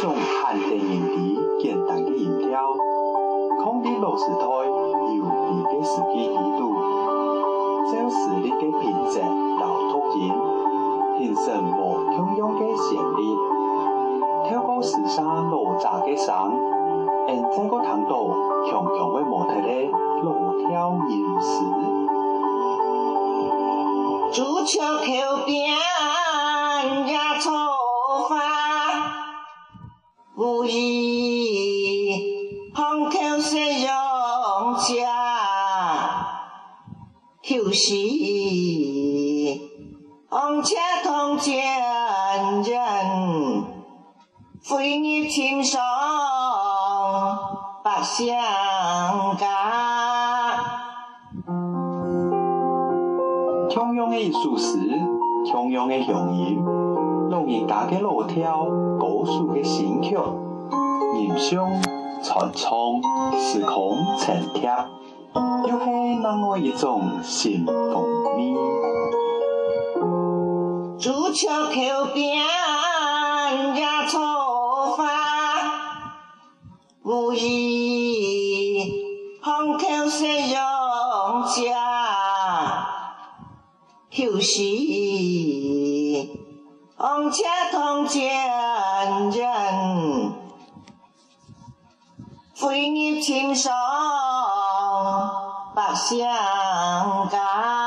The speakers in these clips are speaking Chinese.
从限定音阶，简单的音调，控制螺丝台，由理解司机难度，展示你的品质，老突出，形成无强强个实力，跳过时三路站个上，用这个通道强强个模特嘞，路跳音时，足球口边压错翻。无意空敲西窗家，愁时红家同寄人。飞入青松不相待。常用的熟食，常用的香油。用大家己老古树的新曲，吟唱、传唱时空陈帖，又是那么一种新共鸣？朱球桥边伢做饭，无意家，红尘中见人，飞忆情伤，不相干。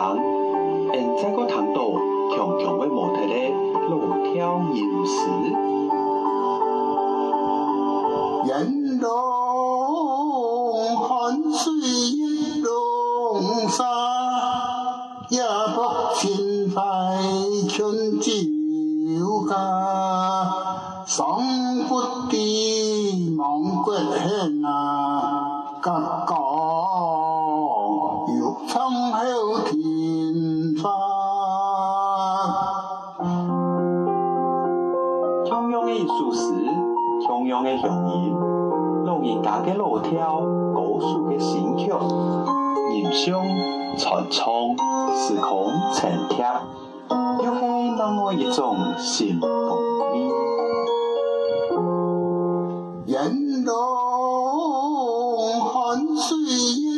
down. 永含水。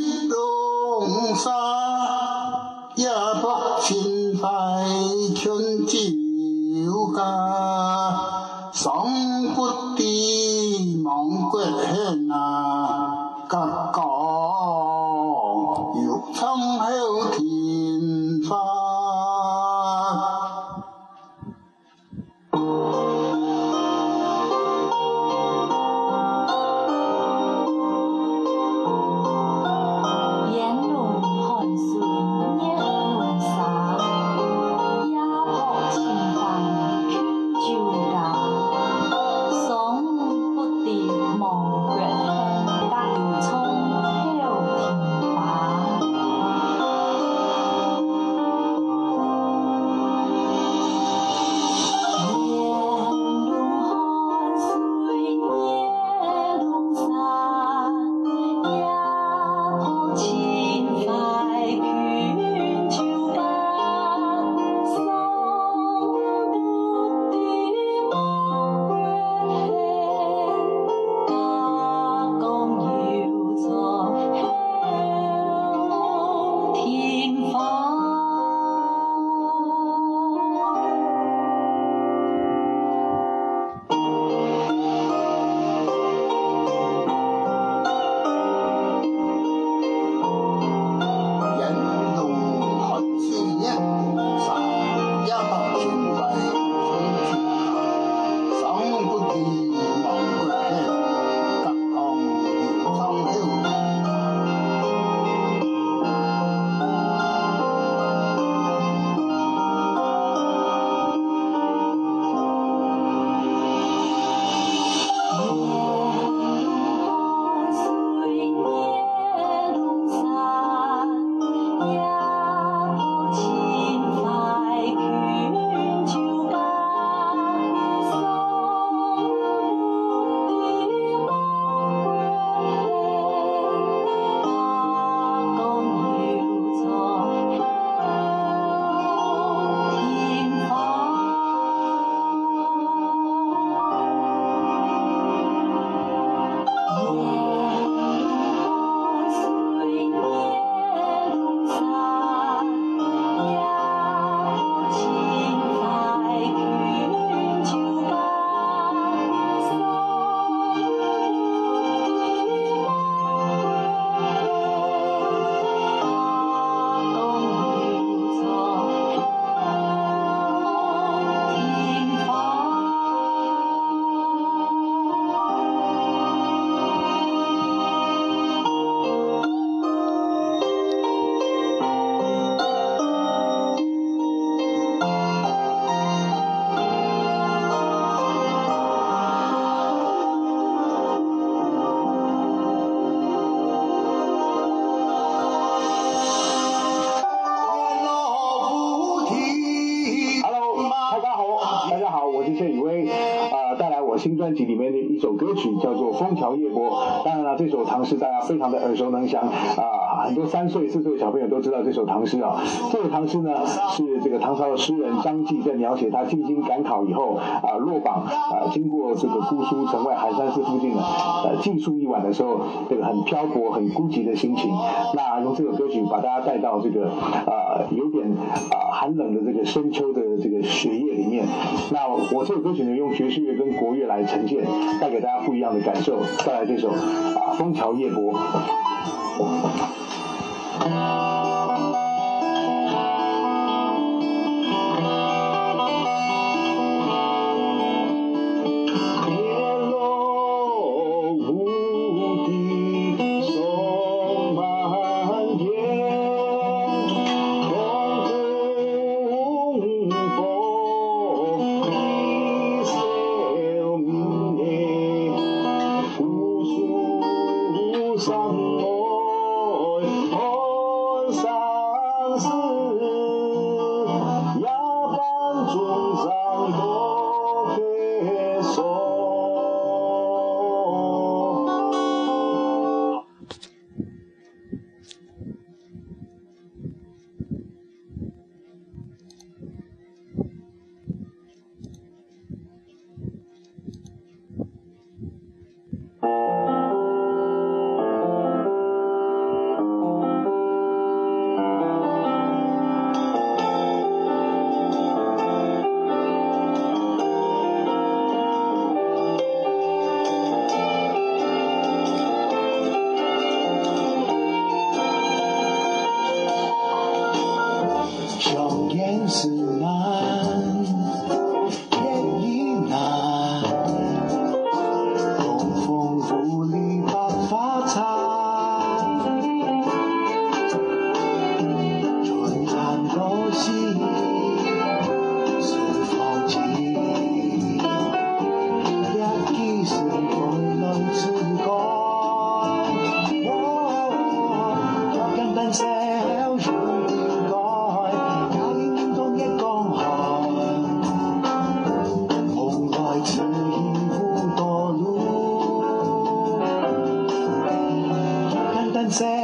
曲叫做《枫桥夜泊》，当然了，这首唐诗大家非常的耳熟能详啊，很多三岁四岁的小朋友都知道这首唐诗啊，这首唐诗呢是。这个唐朝的诗人张继在描写他进京赶考以后啊落榜啊，经过这个姑苏城外寒山寺附近的，呃，寄宿一晚的时候，这个很漂泊、很孤寂的心情。那用这首歌曲把大家带到这个啊有点啊寒冷的这个深秋的这个雪夜里面。那我这首歌曲呢，用爵士乐跟国乐来呈现，带给大家不一样的感受。再来这首啊《枫桥夜泊》。sunset.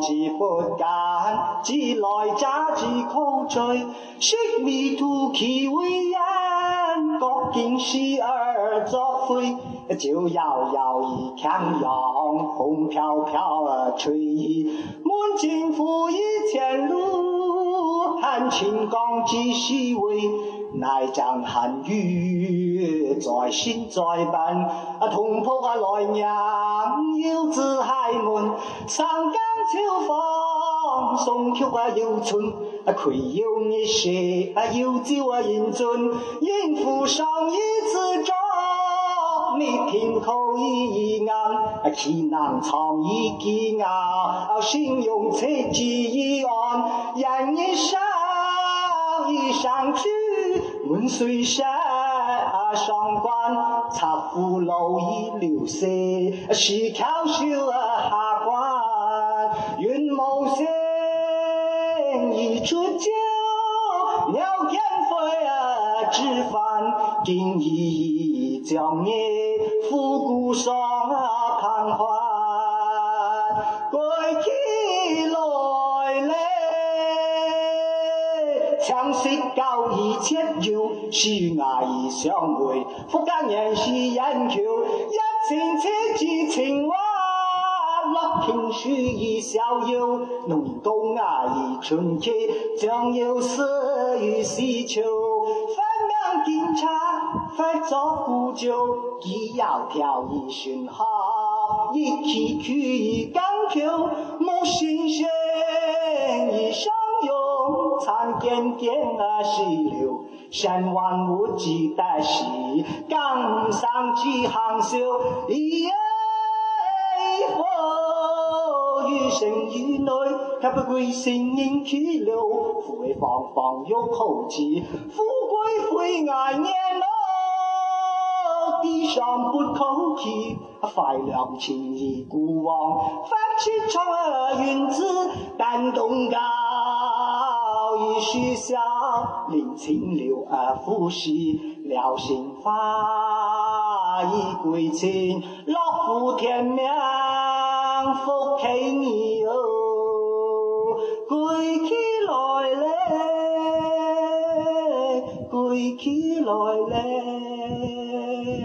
自不敢，自来者自枯摧。雪迷途，其未人，国今时而作废。酒摇摇而徜徉，风飘飘而吹。满襟浮衣前路，含情刚自细微，乃将寒雨。在心在啊，同铺啊来人又知开门，上间秋风送客啊春，啊，亏有你赊啊又酒啊应尊，应付上一次账，你听好一啊，岂能藏一机啊，心用切记一言，人一生一善去，问谁生。双关，插户柳依流斜是巧笑啊，霞关远无边。一出酒，鸟倦飞啊，知返。今夜长夜，复古伤啊，徘归去。相识久而切友，是爱而相会。福建人是人桥，一情亲切情话，乐平水意逍遥。龙冬阿姨春去，将油诗与丝绸。分明检查，分作不助，既要条意讯号，一起去江桥，冇新鲜。山见涧啊溪流，生万物几得时。江上起航手，哎，风雨声雨里，他不归心念去留，富贵方方有口气，富贵会爱念老。地上不空气，快凉情已不忘。翻起潮啊云子，丹东港。你许下恋情，流而复逝，了心发，一归去，老夫天命福给你哟，归去来嘞，归去来嘞。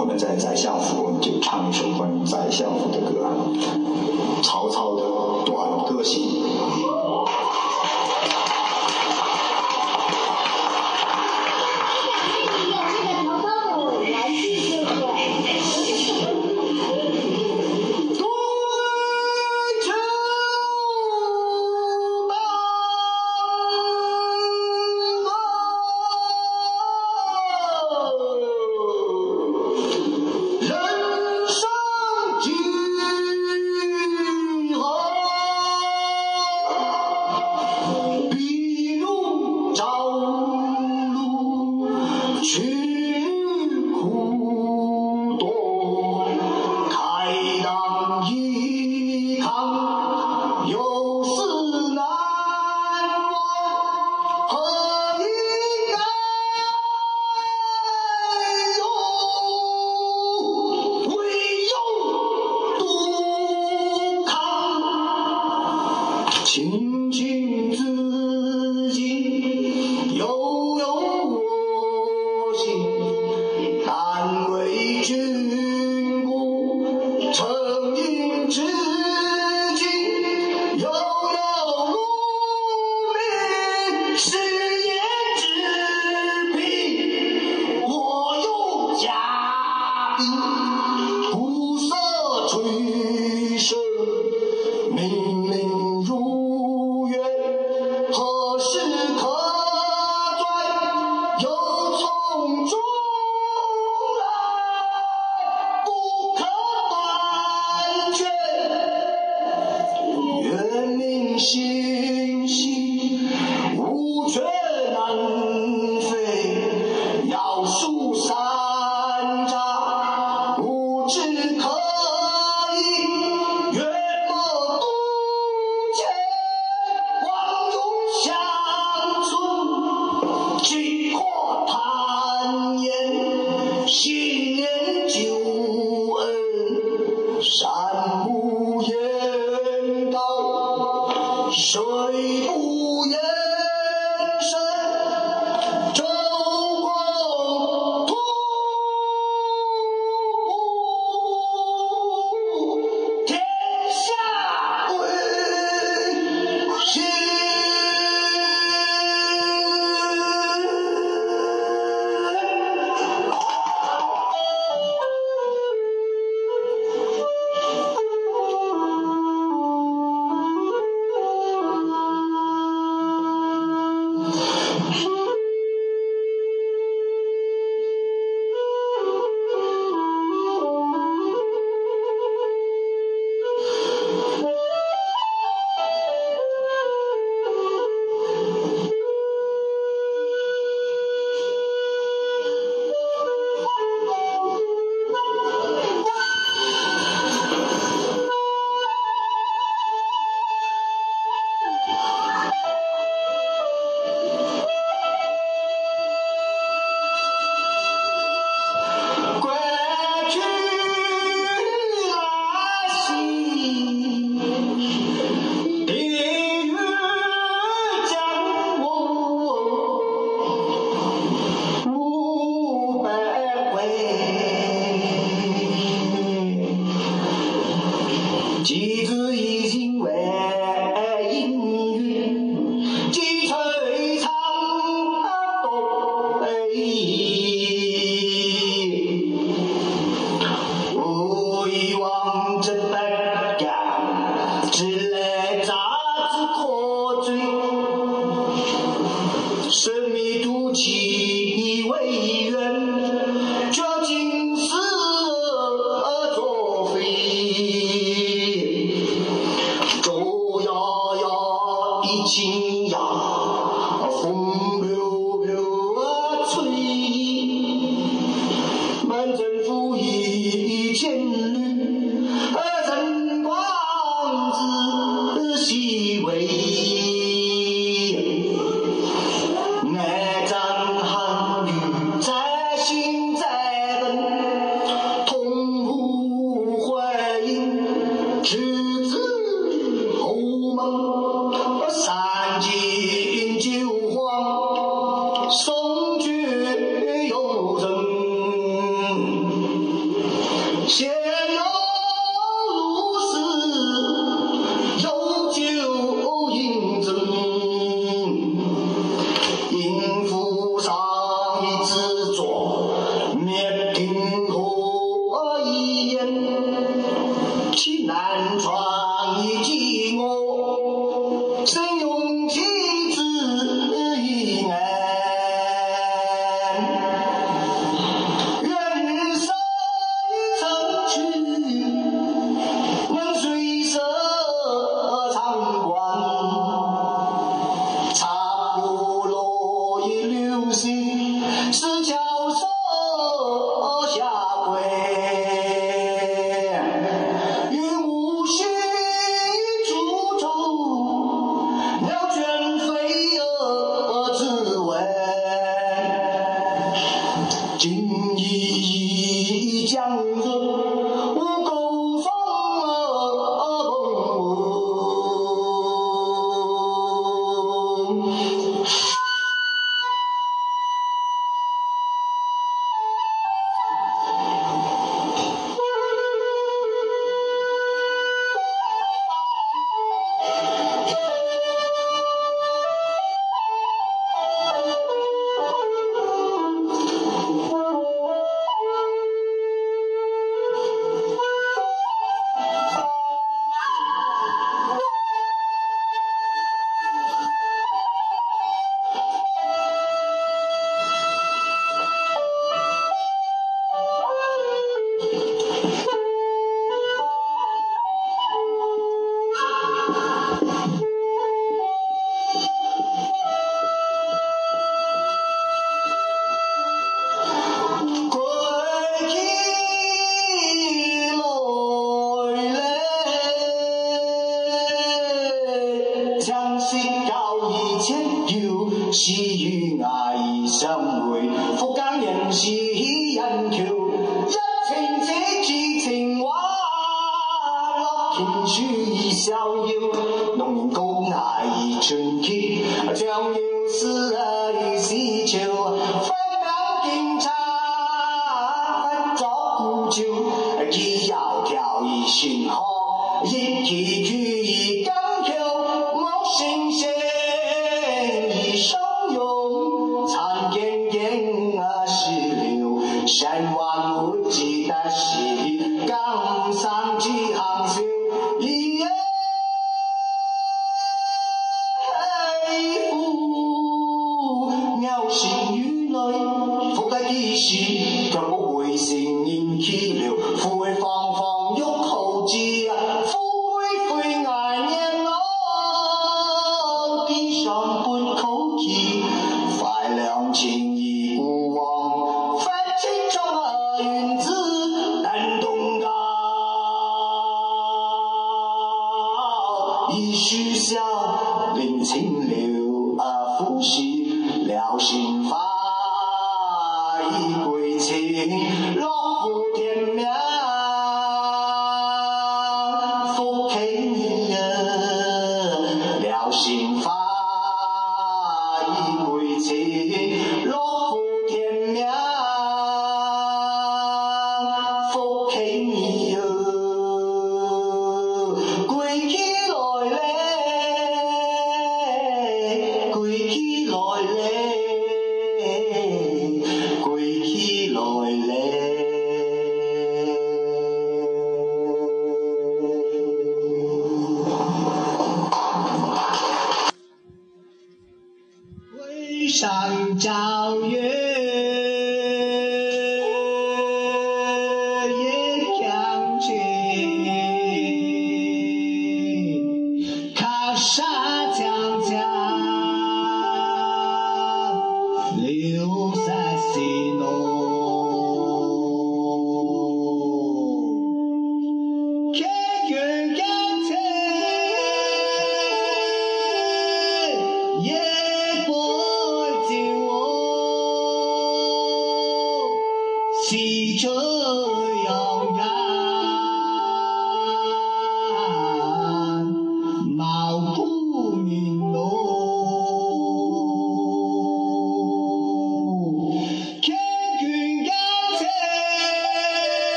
我们在宰相府就唱一首关于宰相府的歌。曹操的《短歌行》。